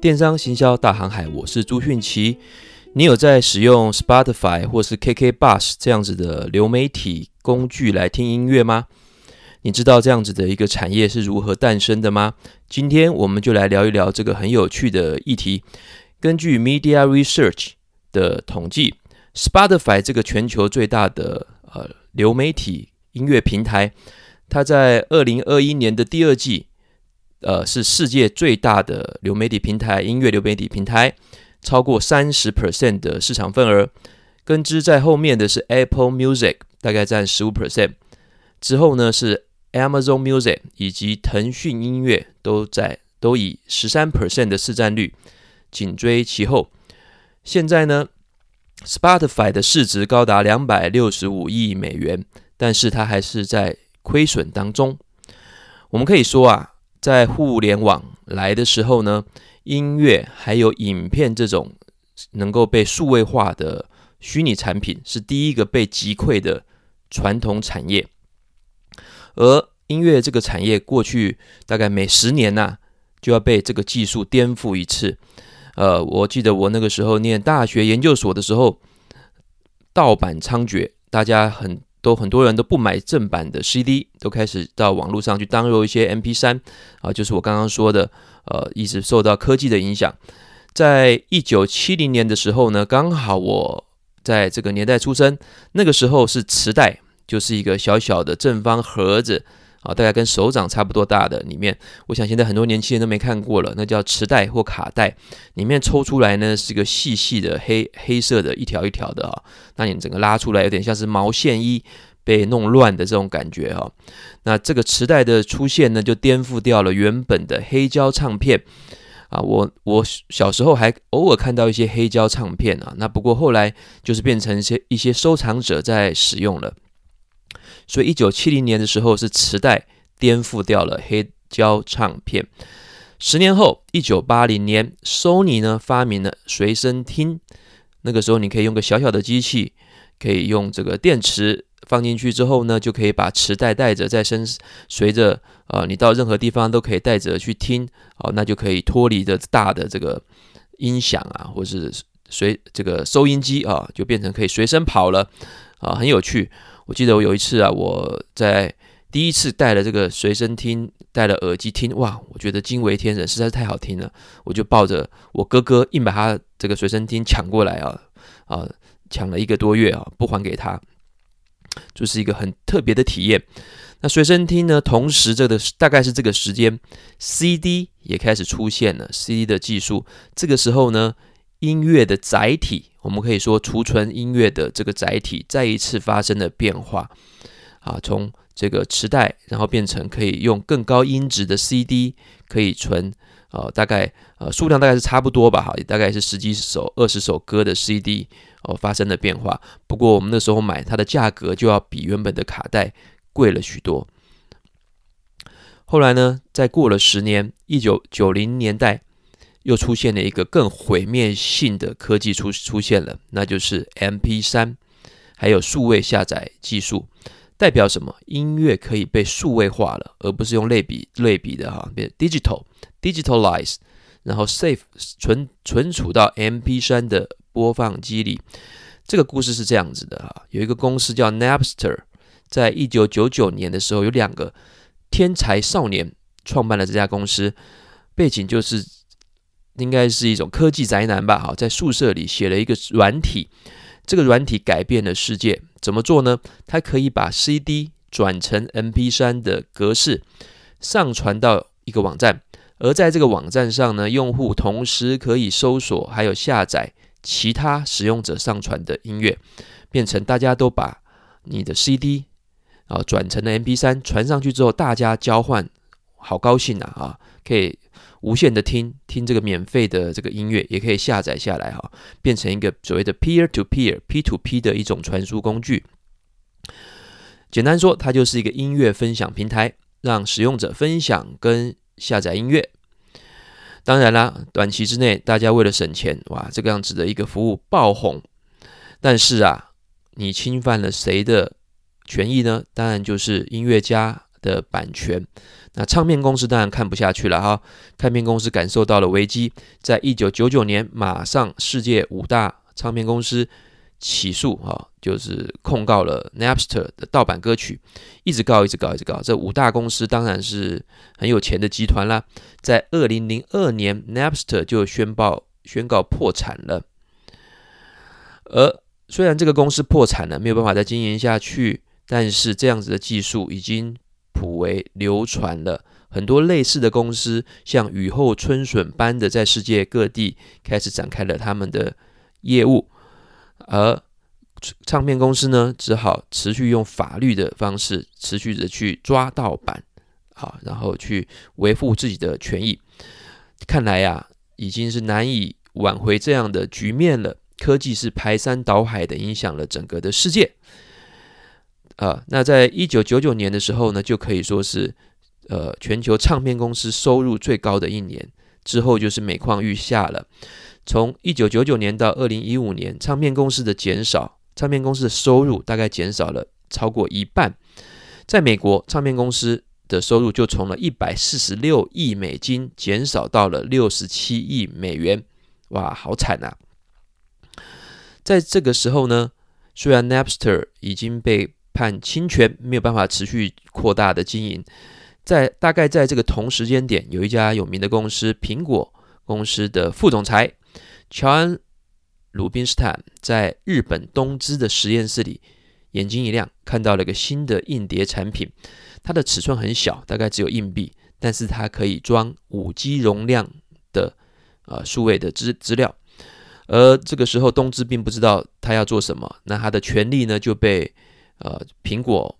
电商行销大航海，我是朱迅奇。你有在使用 Spotify 或是 KK Bus 这样子的流媒体工具来听音乐吗？你知道这样子的一个产业是如何诞生的吗？今天我们就来聊一聊这个很有趣的议题。根据 Media Research 的统计，Spotify 这个全球最大的呃流媒体音乐平台，它在二零二一年的第二季，呃，是世界最大的流媒体平台，音乐流媒体平台，超过三十 percent 的市场份额。跟之在后面的是 Apple Music，大概占十五 percent。之后呢是 Amazon Music 以及腾讯音乐，都在都以十三 percent 的市占率紧追其后。现在呢，Spotify 的市值高达两百六十五亿美元，但是它还是在亏损当中。我们可以说啊。在互联网来的时候呢，音乐还有影片这种能够被数位化的虚拟产品是第一个被击溃的传统产业。而音乐这个产业过去大概每十年呐、就要被这个技术颠覆一次。呃，我记得我那个时候念大学研究所的时候，盗版猖獗，大家很。都很多人都不买正版的 CD，都开始到网络上去 download 一些 MP3 啊，就是我刚刚说的，呃，一直受到科技的影响。在一九七零年的时候呢，刚好我在这个年代出生，那个时候是磁带，就是一个小小的正方盒子。啊，大概跟手掌差不多大的里面，我想现在很多年轻人都没看过了，那叫磁带或卡带，里面抽出来呢是个细细的黑黑色的一条一条的啊，那你整个拉出来有点像是毛线衣被弄乱的这种感觉哈。那这个磁带的出现呢，就颠覆掉了原本的黑胶唱片啊。我我小时候还偶尔看到一些黑胶唱片啊，那不过后来就是变成一些一些收藏者在使用了。所以，一九七零年的时候是磁带颠覆掉了黑胶唱片。十年后，一九八零年，Sony 呢发明了随身听。那个时候，你可以用个小小的机器，可以用这个电池放进去之后呢，就可以把磁带带着在身，随着呃你到任何地方都可以带着去听。哦，那就可以脱离的大的这个音响啊，或是随这个收音机啊，就变成可以随身跑了啊，很有趣。我记得我有一次啊，我在第一次带了这个随身听，戴了耳机听，哇，我觉得惊为天人，实在是太好听了。我就抱着我哥哥，硬把他这个随身听抢过来啊，啊，抢了一个多月啊，不还给他，就是一个很特别的体验。那随身听呢，同时这个大概是这个时间，CD 也开始出现了，CD 的技术，这个时候呢。音乐的载体，我们可以说储存音乐的这个载体再一次发生了变化啊，从这个磁带，然后变成可以用更高音质的 CD，可以存呃大概呃数量大概是差不多吧，哈，也大概是十几首、二十首歌的 CD 哦发生了变化。不过我们那时候买它的价格就要比原本的卡带贵了许多。后来呢，再过了十年，一九九零年代。又出现了一个更毁灭性的科技出出现了，那就是 MP3，还有数位下载技术，代表什么？音乐可以被数位化了，而不是用类比类比的哈，变 digital digitalize，然后 save 存存储到 MP3 的播放机里。这个故事是这样子的哈，有一个公司叫 Napster，在一九九九年的时候，有两个天才少年创办了这家公司，背景就是。应该是一种科技宅男吧？哈，在宿舍里写了一个软体，这个软体改变了世界。怎么做呢？它可以把 CD 转成 MP3 的格式，上传到一个网站，而在这个网站上呢，用户同时可以搜索还有下载其他使用者上传的音乐，变成大家都把你的 CD 啊转成了 MP3，传上去之后，大家交换，好高兴啊！啊，可以。无限的听听这个免费的这个音乐，也可以下载下来哈，变成一个所谓的 peer to peer P to P 的一种传输工具。简单说，它就是一个音乐分享平台，让使用者分享跟下载音乐。当然啦，短期之内大家为了省钱，哇，这个样子的一个服务爆红。但是啊，你侵犯了谁的权益呢？当然就是音乐家的版权。那唱片公司当然看不下去了哈，唱片公司感受到了危机，在一九九九年马上世界五大唱片公司起诉哈，就是控告了 Napster 的盗版歌曲，一直告，一直告，一直告。这五大公司当然是很有钱的集团啦。在二零零二年，Napster 就宣布宣告破产了。而虽然这个公司破产了，没有办法再经营下去，但是这样子的技术已经。普为流传了很多类似的公司，像雨后春笋般的在世界各地开始展开了他们的业务，而唱片公司呢，只好持续用法律的方式，持续的去抓盗版，好，然后去维护自己的权益。看来呀，已经是难以挽回这样的局面了。科技是排山倒海的影响了整个的世界。啊，那在一九九九年的时候呢，就可以说是，呃，全球唱片公司收入最高的一年。之后就是每况愈下了。从一九九九年到二零一五年，唱片公司的减少，唱片公司的收入大概减少了超过一半。在美国，唱片公司的收入就从了一百四十六亿美金减少到了六十七亿美元。哇，好惨啊！在这个时候呢，虽然 Napster 已经被判侵权，没有办法持续扩大的经营。在大概在这个同时间点，有一家有名的公司——苹果公司的副总裁乔安·鲁宾斯坦，在日本东芝的实验室里，眼睛一亮，看到了一个新的硬碟产品。它的尺寸很小，大概只有硬币，但是它可以装五 G 容量的呃数位的资资料。而这个时候，东芝并不知道他要做什么，那他的权利呢就被。呃，苹果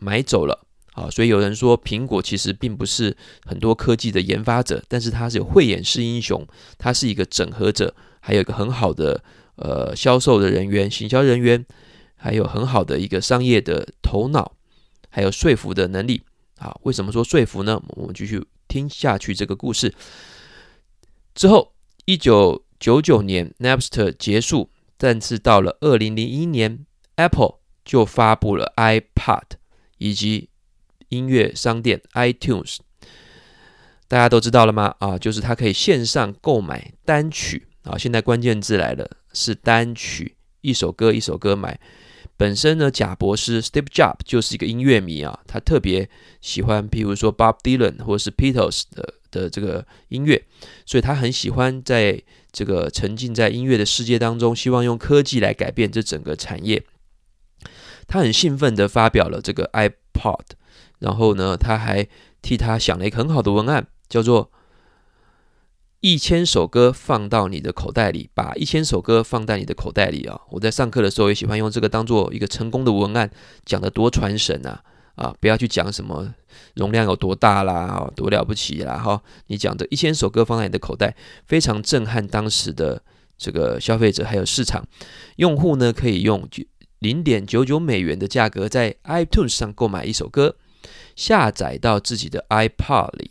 买走了啊，所以有人说苹果其实并不是很多科技的研发者，但是他是有慧眼识英雄，他是一个整合者，还有一个很好的呃销售的人员、行销人员，还有很好的一个商业的头脑，还有说服的能力啊。为什么说说服呢？我们继续听下去这个故事。之后，一九九九年 Napster 结束，但是到了二零零一年，Apple。就发布了 iPod 以及音乐商店 iTunes，大家都知道了吗？啊，就是它可以线上购买单曲啊。现在关键字来了，是单曲，一首歌一首歌买。本身呢，贾博士 Steve Jobs 就是一个音乐迷啊，他特别喜欢，譬如说 Bob Dylan 或是 Beatles 的的这个音乐，所以他很喜欢在这个沉浸在音乐的世界当中，希望用科技来改变这整个产业。他很兴奋地发表了这个 iPod，然后呢，他还替他想了一个很好的文案，叫做“一千首歌放到你的口袋里”，把一千首歌放在你的口袋里啊！我在上课的时候也喜欢用这个当做一个成功的文案，讲得多传神啊！啊，不要去讲什么容量有多大啦，多了不起啦，哈！你讲这一千首歌放在你的口袋，非常震撼当时的这个消费者还有市场用户呢，可以用。零点九九美元的价格，在 iTunes 上购买一首歌，下载到自己的 iPod 里。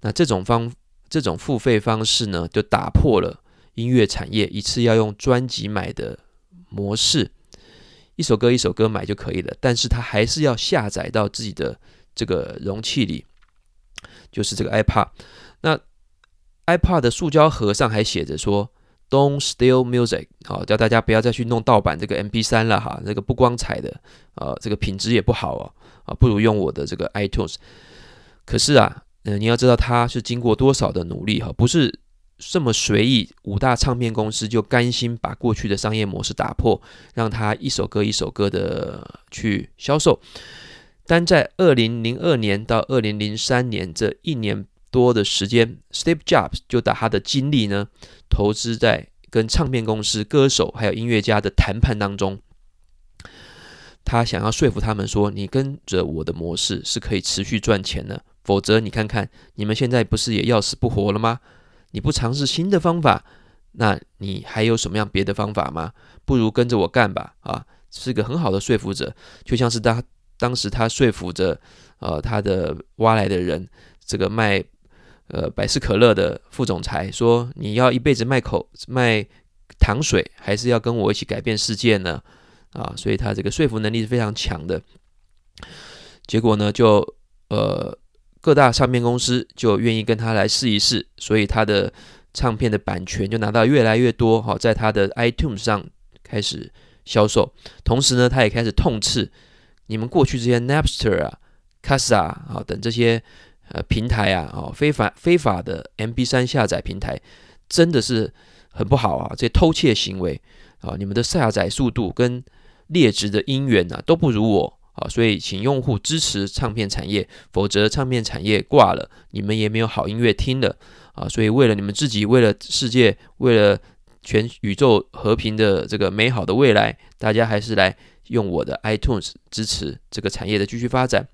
那这种方这种付费方式呢，就打破了音乐产业一次要用专辑买的模式，一首歌一首歌买就可以了。但是它还是要下载到自己的这个容器里，就是这个 iPod。那 iPod 的塑胶盒上还写着说。Don't steal music，好，叫大家不要再去弄盗版这个 MP3 了哈，这个不光彩的，呃，这个品质也不好哦，啊，不如用我的这个 iTunes。可是啊，呃，你要知道它是经过多少的努力哈，不是这么随意，五大唱片公司就甘心把过去的商业模式打破，让它一首歌一首歌的去销售。但在二零零二年到二零零三年这一年多的时间，Steve Jobs 就把他的精力呢，投资在跟唱片公司、歌手还有音乐家的谈判当中。他想要说服他们说：“你跟着我的模式是可以持续赚钱的，否则你看看你们现在不是也要死不活了吗？你不尝试新的方法，那你还有什么样别的方法吗？不如跟着我干吧！”啊，是个很好的说服者，就像是他当时他说服着呃他的挖来的人，这个卖。呃，百事可乐的副总裁说：“你要一辈子卖口卖糖水，还是要跟我一起改变世界呢？”啊，所以他这个说服能力是非常强的。结果呢，就呃各大唱片公司就愿意跟他来试一试，所以他的唱片的版权就拿到越来越多，好，在他的 iTunes 上开始销售。同时呢，他也开始痛斥你们过去这些 Napster 啊、Kazaa 啊等这些呃平台啊，哦非法非法的 MP3 下载平台，真的是很不好啊！这些偷窃行为啊，你们的下载速度跟劣质的音源啊都不如我啊，所以请用户支持唱片产业，否则唱片产业挂了，你们也没有好音乐听了。啊，所以为了你们自己，为了世界，为了全宇宙和平的这个美好的未来，大家还是来用我的 iTunes 支持这个产业的继续发展。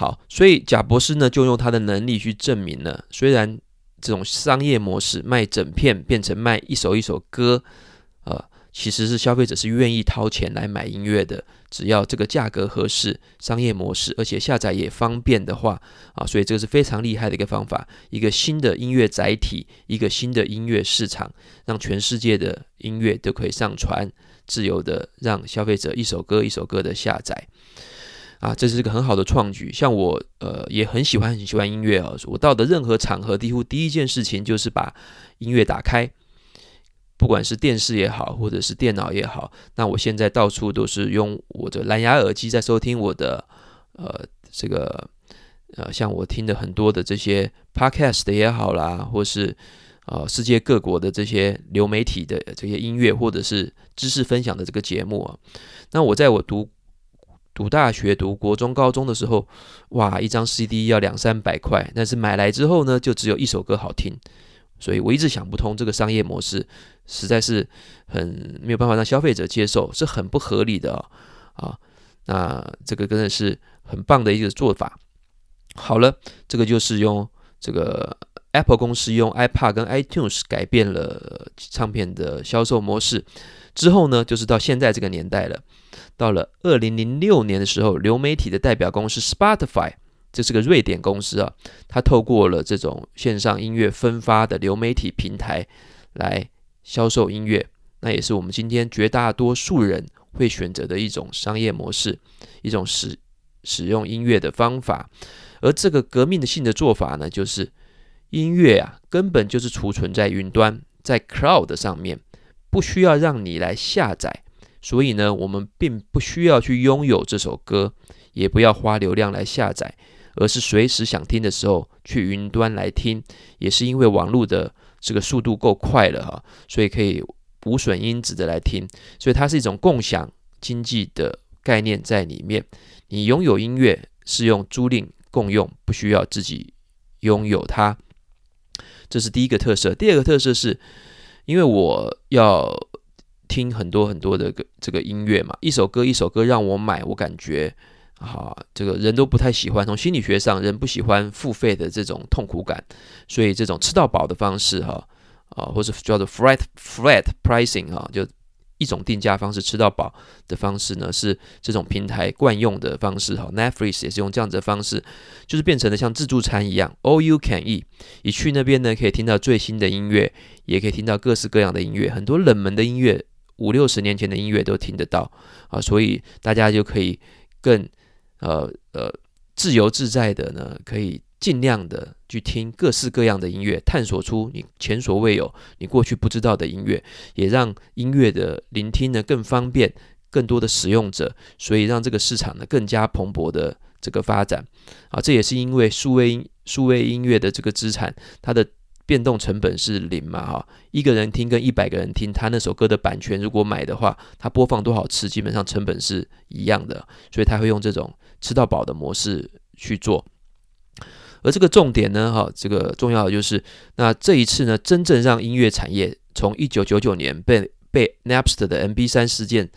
好，所以贾博士呢就用他的能力去证明了，虽然这种商业模式卖整片变成卖一首一首歌，呃。其实是消费者是愿意掏钱来买音乐的，只要这个价格合适、商业模式，而且下载也方便的话，啊，所以这个是非常厉害的一个方法，一个新的音乐载体，一个新的音乐市场，让全世界的音乐都可以上传，自由的让消费者一首歌一首歌的下载，啊，这是一个很好的创举。像我，呃，也很喜欢很喜欢音乐啊，我到的任何场合，几乎第一件事情就是把音乐打开。不管是电视也好，或者是电脑也好，那我现在到处都是用我的蓝牙耳机在收听我的，呃，这个，呃，像我听的很多的这些 podcast 也好啦，或是呃世界各国的这些流媒体的这些音乐，或者是知识分享的这个节目啊。那我在我读读大学、读国中、高中的时候，哇，一张 CD 要两三百块，但是买来之后呢，就只有一首歌好听。所以我一直想不通这个商业模式，实在是很没有办法让消费者接受，是很不合理的啊！那这个真的是很棒的一个做法。好了，这个就是用这个 Apple 公司用 iPad 跟 iTunes 改变了唱片的销售模式。之后呢，就是到现在这个年代了。到了二零零六年的时候，流媒体的代表公司 Spotify。这是个瑞典公司啊，它透过了这种线上音乐分发的流媒体平台来销售音乐，那也是我们今天绝大多数人会选择的一种商业模式，一种使使用音乐的方法。而这个革命的性的做法呢，就是音乐啊，根本就是储存在云端，在 cloud 上面，不需要让你来下载，所以呢，我们并不需要去拥有这首歌，也不要花流量来下载。而是随时想听的时候去云端来听，也是因为网络的这个速度够快了哈，所以可以无损音质的来听，所以它是一种共享经济的概念在里面。你拥有音乐是用租赁共用，不需要自己拥有它，这是第一个特色。第二个特色是，因为我要听很多很多的个这个音乐嘛，一首歌一首歌让我买，我感觉。好，这个人都不太喜欢。从心理学上，人不喜欢付费的这种痛苦感，所以这种吃到饱的方式，哈啊，或者叫做 flat flat pricing 哈，就一种定价方式，吃到饱的方式呢，是这种平台惯用的方式。哈，Netflix 也是用这样子的方式，就是变成了像自助餐一样，all you can eat。一去那边呢，可以听到最新的音乐，也可以听到各式各样的音乐，很多冷门的音乐，五六十年前的音乐都听得到啊，所以大家就可以更。呃呃，自由自在的呢，可以尽量的去听各式各样的音乐，探索出你前所未有、你过去不知道的音乐，也让音乐的聆听呢更方便，更多的使用者，所以让这个市场呢更加蓬勃的这个发展啊，这也是因为数位音数位音乐的这个资产，它的。变动成本是零嘛？哈，一个人听跟一百个人听，他那首歌的版权如果买的话，他播放多少次，基本上成本是一样的，所以他会用这种吃到饱的模式去做。而这个重点呢，哈，这个重要的就是，那这一次呢，真正让音乐产业从一九九九年被被 Napster 的 MP3 事件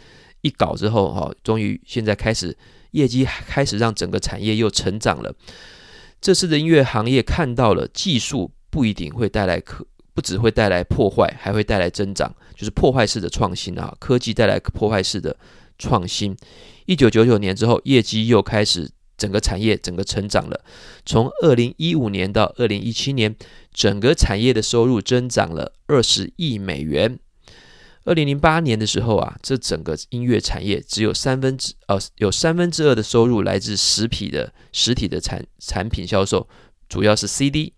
一搞之后，哈，终于现在开始业绩开始让整个产业又成长了。这次的音乐行业看到了技术。不一定会带来可，不只会带来破坏，还会带来增长，就是破坏式的创新啊！科技带来破坏式的创新。一九九九年之后，业绩又开始整个产业整个成长了。从二零一五年到二零一七年，整个产业的收入增长了二十亿美元。二零零八年的时候啊，这整个音乐产业只有三分之呃有三分之二的收入来自实体的实体的产产品销售，主要是 CD，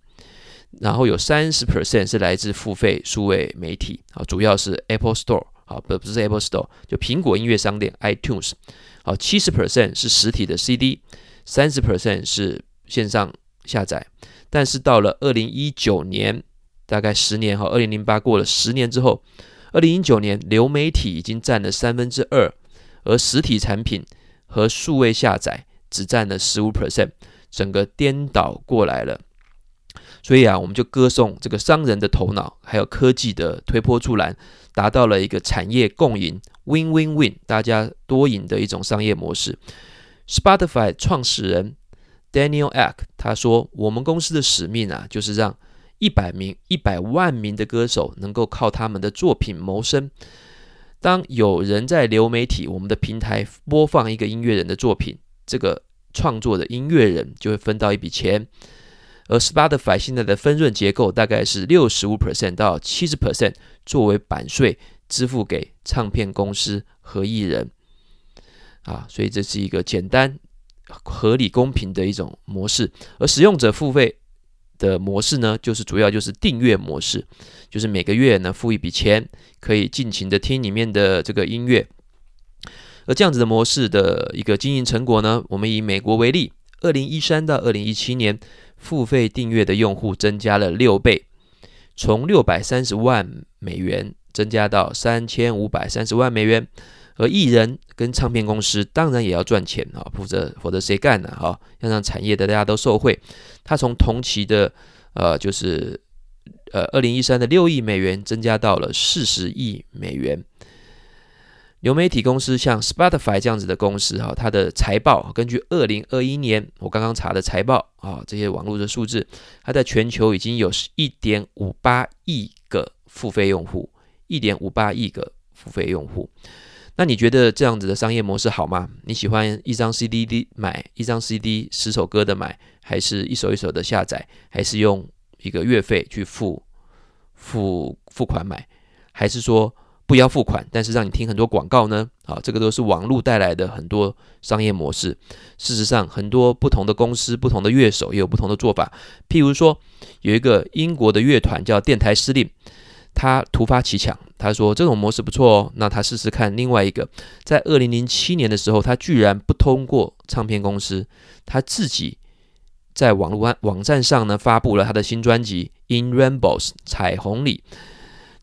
然后有三十 percent 是来自付费数位媒体啊，主要是 Apple Store 啊，不不是 Apple Store，就苹果音乐商店 iTunes，好，七十 percent 是实体的 CD，三十 percent 是线上下载，但是到了二零一九年，大概十年哈，二零零八过了十年之后。二零一九年，流媒体已经占了三分之二，而实体产品和数位下载只占了十五 percent，整个颠倒过来了。所以啊，我们就歌颂这个商人的头脑，还有科技的推波助澜，达到了一个产业共赢 （win-win-win），大家多赢的一种商业模式。Spotify 创始人 Daniel Ek 他说：“我们公司的使命啊，就是让。”一百名、一百万名的歌手能够靠他们的作品谋生。当有人在流媒体我们的平台播放一个音乐人的作品，这个创作的音乐人就会分到一笔钱。而 Spotify 现在的分润结构大概是六十五 percent 到七十 percent 作为版税支付给唱片公司和艺人。啊，所以这是一个简单、合理、公平的一种模式。而使用者付费。的模式呢，就是主要就是订阅模式，就是每个月呢付一笔钱，可以尽情的听里面的这个音乐。而这样子的模式的一个经营成果呢，我们以美国为例，二零一三到二零一七年，付费订阅的用户增加了六倍，从六百三十万美元增加到三千五百三十万美元。而艺人跟唱片公司当然也要赚钱啊，否则否则谁干呢？哈，要让产业的大家都受惠。他从同期的呃，就是呃，二零一三的六亿美元增加到了四十亿美元。流媒体公司像 Spotify 这样子的公司哈，它的财报根据二零二一年我刚刚查的财报啊，这些网络的数字，它在全球已经有一点五八亿个付费用户，一点五八亿个付费用户。那你觉得这样子的商业模式好吗？你喜欢一张 CD 的买一张 CD 十首歌的买，还是一首一首的下载，还是用一个月费去付付付款买，还是说不要付款，但是让你听很多广告呢？啊，这个都是网络带来的很多商业模式。事实上，很多不同的公司、不同的乐手也有不同的做法。譬如说，有一个英国的乐团叫电台司令。他突发奇想，他说这种模式不错哦，那他试试看另外一个。在二零零七年的时候，他居然不通过唱片公司，他自己在网络网站上呢发布了他的新专辑《In Rainbows》彩虹里。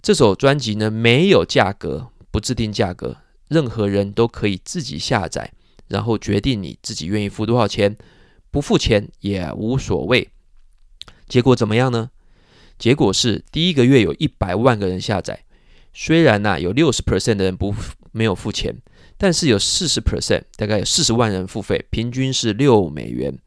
这首专辑呢没有价格，不制定价格，任何人都可以自己下载，然后决定你自己愿意付多少钱，不付钱也无所谓。结果怎么样呢？结果是第一个月有一百万个人下载，虽然呢、有六十 percent 的人不没有付钱，但是有四十 percent，大概有四十万人付费，平均是六美元。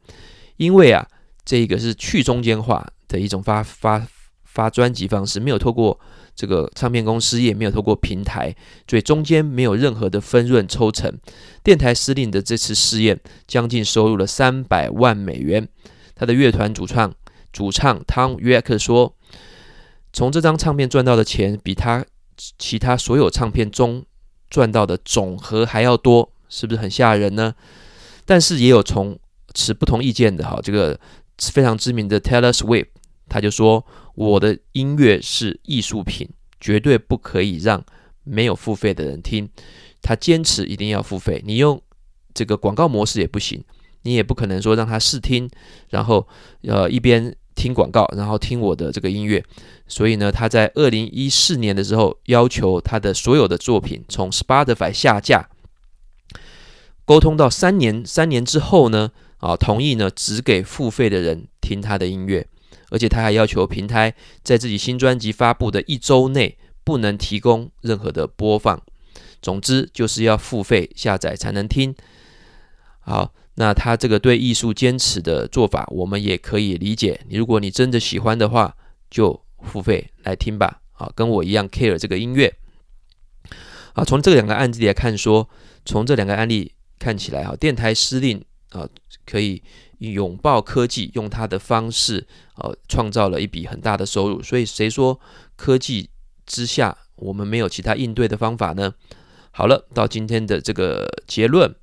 因为啊，这个是去中间化的一种发发发专辑方式，没有透过这个唱片公司，也没有透过平台，所以中间没有任何的分润抽成。电台司令的这次试验，将近收入了三百万美元。他的乐团主唱主唱汤约克说。从这张唱片赚到的钱，比他其他所有唱片中赚到的总和还要多，是不是很吓人呢？但是也有从持不同意见的哈，这个非常知名的 Taylor Swift，他就说：“我的音乐是艺术品，绝对不可以让没有付费的人听。”他坚持一定要付费，你用这个广告模式也不行，你也不可能说让他试听，然后呃一边。听广告，然后听我的这个音乐，所以呢，他在二零一四年的时候要求他的所有的作品从 Spotify 下架，沟通到三年，三年之后呢，啊，同意呢只给付费的人听他的音乐，而且他还要求平台在自己新专辑发布的一周内不能提供任何的播放，总之就是要付费下载才能听，好。那他这个对艺术坚持的做法，我们也可以理解。如果你真的喜欢的话，就付费来听吧。好，跟我一样 care 这个音乐。啊，从这两个案例来看说，说从这两个案例看起来，哈，电台司令啊，可以拥抱科技，用他的方式，呃，创造了一笔很大的收入。所以谁说科技之下我们没有其他应对的方法呢？好了，到今天的这个结论，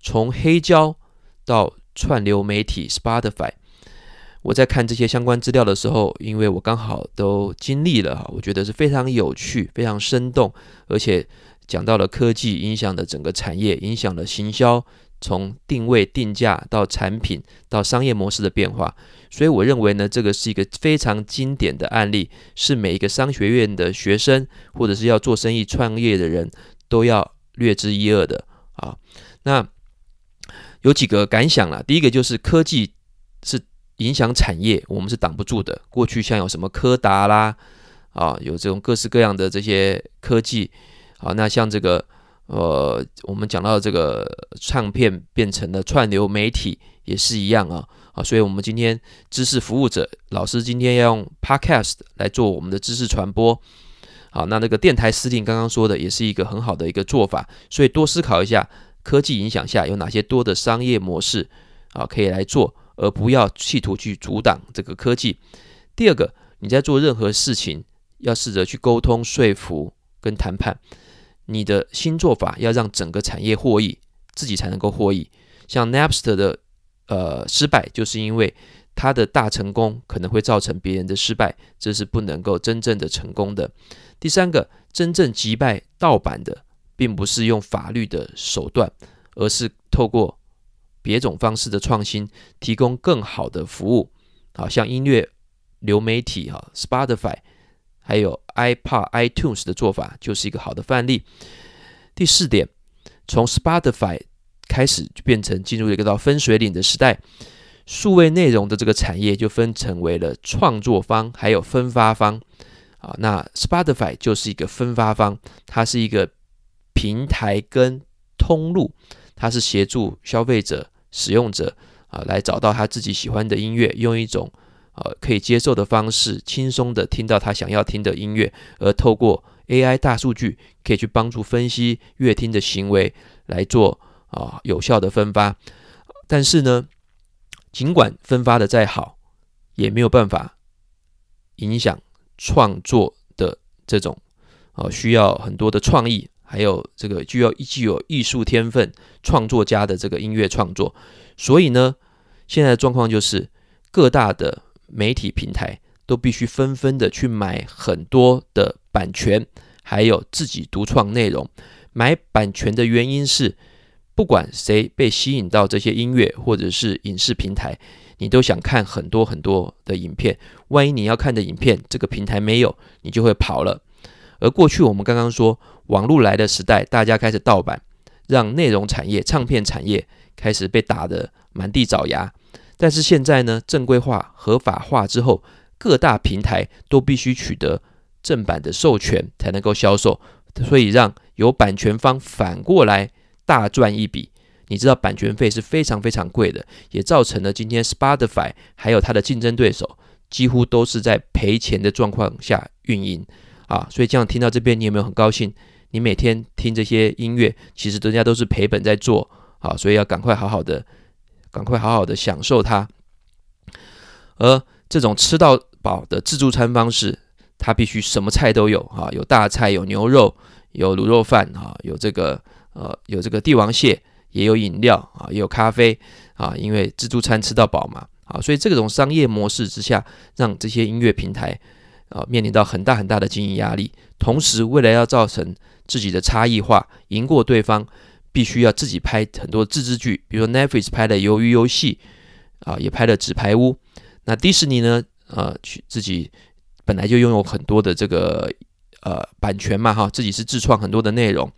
从黑胶到串流媒体 Spotify，我在看这些相关资料的时候，因为我刚好都经历了哈，我觉得是非常有趣、非常生动，而且讲到了科技影响的整个产业，影响了行销。从定位、定价到产品到商业模式的变化，所以我认为呢，这个是一个非常经典的案例，是每一个商学院的学生或者是要做生意创业的人都要略知一二的啊。那有几个感想啦，第一个就是科技是影响产业，我们是挡不住的。过去像有什么柯达啦啊，有这种各式各样的这些科技啊，那像这个。呃，我们讲到这个唱片变成了串流媒体也是一样啊啊，所以我们今天知识服务者老师今天要用 Podcast 来做我们的知识传播，好，那那个电台司令刚刚说的也是一个很好的一个做法，所以多思考一下科技影响下有哪些多的商业模式啊可以来做，而不要企图去阻挡这个科技。第二个，你在做任何事情要试着去沟通、说服跟谈判。你的新做法要让整个产业获益，自己才能够获益。像 Napster 的呃失败，就是因为它的大成功可能会造成别人的失败，这是不能够真正的成功的。第三个，真正击败盗版的，并不是用法律的手段，而是透过别种方式的创新，提供更好的服务。好像音乐流媒体哈，Spotify。还有 iPod、iTunes 的做法就是一个好的范例。第四点，从 Spotify 开始就变成进入了一个到分水岭的时代，数位内容的这个产业就分成为了创作方还有分发方。啊，那 Spotify 就是一个分发方，它是一个平台跟通路，它是协助消费者、使用者啊来找到他自己喜欢的音乐，用一种。呃，可以接受的方式，轻松的听到他想要听的音乐，而透过 AI 大数据，可以去帮助分析乐听的行为，来做啊、有效的分发。但是呢，尽管分发的再好，也没有办法影响创作的这种啊、需要很多的创意，还有这个具有具有艺术天分创作家的这个音乐创作。所以呢，现在的状况就是各大的。媒体平台都必须纷纷的去买很多的版权，还有自己独创内容。买版权的原因是，不管谁被吸引到这些音乐或者是影视平台，你都想看很多很多的影片。万一你要看的影片这个平台没有，你就会跑了。而过去我们刚刚说，网络来的时代，大家开始盗版，让内容产业、唱片产业开始被打得满地找牙。但是现在呢，正规化、合法化之后，各大平台都必须取得正版的授权才能够销售，所以让有版权方反过来大赚一笔。你知道版权费是非常非常贵的，也造成了今天 Spotify 还有它的竞争对手几乎都是在赔钱的状况下运营啊。所以这样听到这边，你有没有很高兴？你每天听这些音乐，其实人家都是赔本在做啊，所以要赶快好好的。赶快好好的享受它，而这种吃到饱的自助餐方式，它必须什么菜都有哈，有大菜，有牛肉，有卤肉饭哈，有这个呃，有这个帝王蟹，也有饮料啊，也有咖啡啊，因为自助餐吃到饱嘛啊，所以这种商业模式之下，让这些音乐平台啊面临到很大很大的经营压力，同时为了要造成自己的差异化，赢过对方。必须要自己拍很多自制剧，比如说 Netflix 拍的《鱿鱼游戏》，啊，也拍了《纸牌屋》。那迪士尼呢？呃，去自己本来就拥有很多的这个呃版权嘛，哈，自己是自创很多的内容。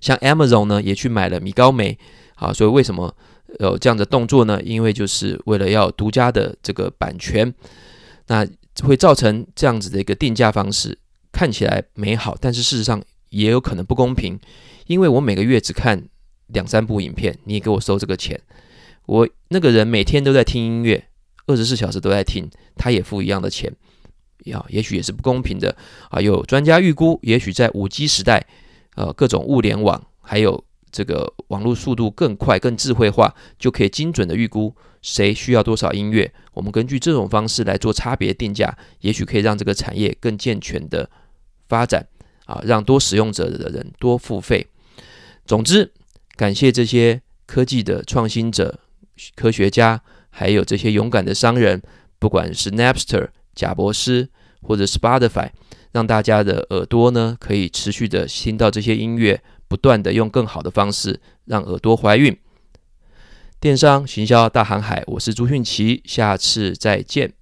像 Amazon 呢，也去买了米高梅，啊，所以为什么有这样的动作呢？因为就是为了要独家的这个版权，那会造成这样子的一个定价方式，看起来美好，但是事实上也有可能不公平。因为我每个月只看两三部影片，你也给我收这个钱。我那个人每天都在听音乐，二十四小时都在听，他也付一样的钱，呀，也许也是不公平的啊。有专家预估，也许在五 G 时代，呃，各种物联网还有这个网络速度更快、更智慧化，就可以精准的预估谁需要多少音乐。我们根据这种方式来做差别定价，也许可以让这个产业更健全的发展。啊，让多使用者的人多付费。总之，感谢这些科技的创新者、科学家，还有这些勇敢的商人，不管是 Napster、贾伯斯或者 Spotify，让大家的耳朵呢可以持续的听到这些音乐，不断的用更好的方式让耳朵怀孕。电商行销大航海，我是朱迅奇，下次再见。